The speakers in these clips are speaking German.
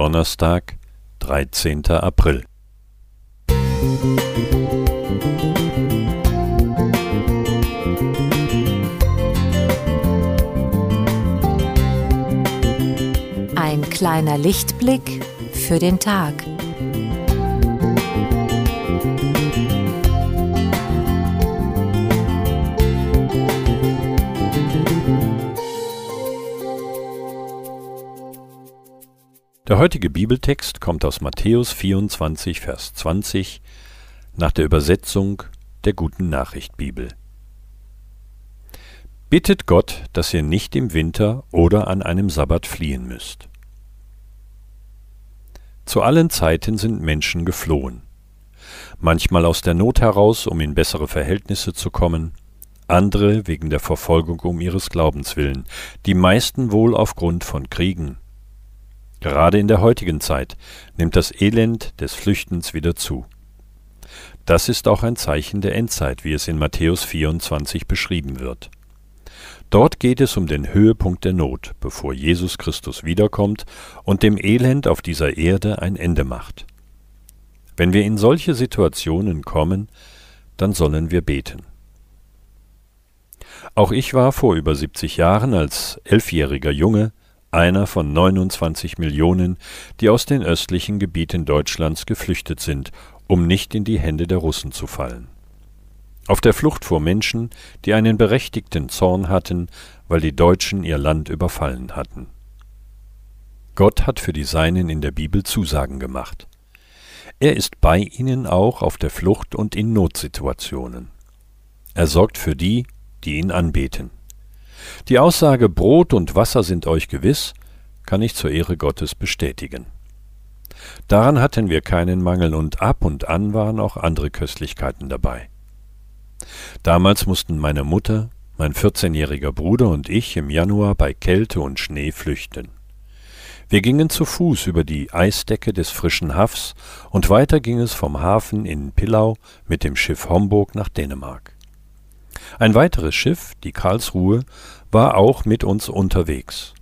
Donnerstag, 13. April. Ein kleiner Lichtblick für den Tag. Der heutige Bibeltext kommt aus Matthäus 24, Vers 20 nach der Übersetzung der Guten Nachricht Bibel. Bittet Gott, dass ihr nicht im Winter oder an einem Sabbat fliehen müsst. Zu allen Zeiten sind Menschen geflohen. Manchmal aus der Not heraus, um in bessere Verhältnisse zu kommen, andere wegen der Verfolgung um ihres Glaubens willen, die meisten wohl aufgrund von Kriegen, Gerade in der heutigen Zeit nimmt das Elend des Flüchtens wieder zu. Das ist auch ein Zeichen der Endzeit, wie es in Matthäus 24 beschrieben wird. Dort geht es um den Höhepunkt der Not, bevor Jesus Christus wiederkommt und dem Elend auf dieser Erde ein Ende macht. Wenn wir in solche Situationen kommen, dann sollen wir beten. Auch ich war vor über 70 Jahren als elfjähriger Junge einer von 29 Millionen, die aus den östlichen Gebieten Deutschlands geflüchtet sind, um nicht in die Hände der Russen zu fallen. Auf der Flucht vor Menschen, die einen berechtigten Zorn hatten, weil die Deutschen ihr Land überfallen hatten. Gott hat für die Seinen in der Bibel Zusagen gemacht. Er ist bei ihnen auch auf der Flucht und in Notsituationen. Er sorgt für die, die ihn anbeten. Die Aussage Brot und Wasser sind euch gewiss, kann ich zur Ehre Gottes bestätigen. Daran hatten wir keinen Mangel und ab und an waren auch andere Köstlichkeiten dabei. Damals mussten meine Mutter, mein 14-jähriger Bruder und ich im Januar bei Kälte und Schnee flüchten. Wir gingen zu Fuß über die Eisdecke des frischen Hafs und weiter ging es vom Hafen in Pillau mit dem Schiff Homburg nach Dänemark. Ein weiteres Schiff, die Karlsruhe, war auch mit uns unterwegs.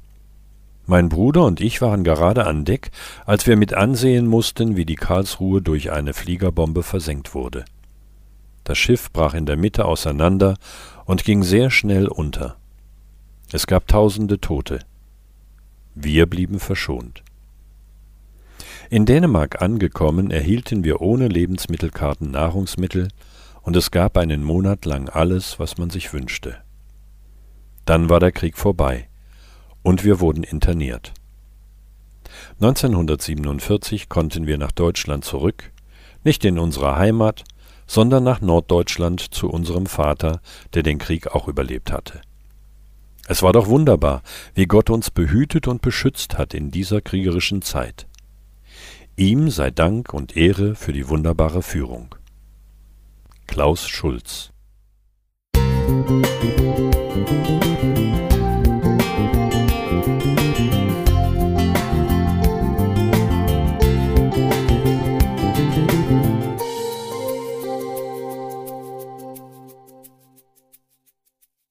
Mein Bruder und ich waren gerade an Deck, als wir mit ansehen mussten, wie die Karlsruhe durch eine Fliegerbombe versenkt wurde. Das Schiff brach in der Mitte auseinander und ging sehr schnell unter. Es gab tausende Tote. Wir blieben verschont. In Dänemark angekommen, erhielten wir ohne Lebensmittelkarten Nahrungsmittel, und es gab einen Monat lang alles, was man sich wünschte. Dann war der Krieg vorbei und wir wurden interniert. 1947 konnten wir nach Deutschland zurück, nicht in unsere Heimat, sondern nach Norddeutschland zu unserem Vater, der den Krieg auch überlebt hatte. Es war doch wunderbar, wie Gott uns behütet und beschützt hat in dieser kriegerischen Zeit. Ihm sei Dank und Ehre für die wunderbare Führung. Klaus Schulz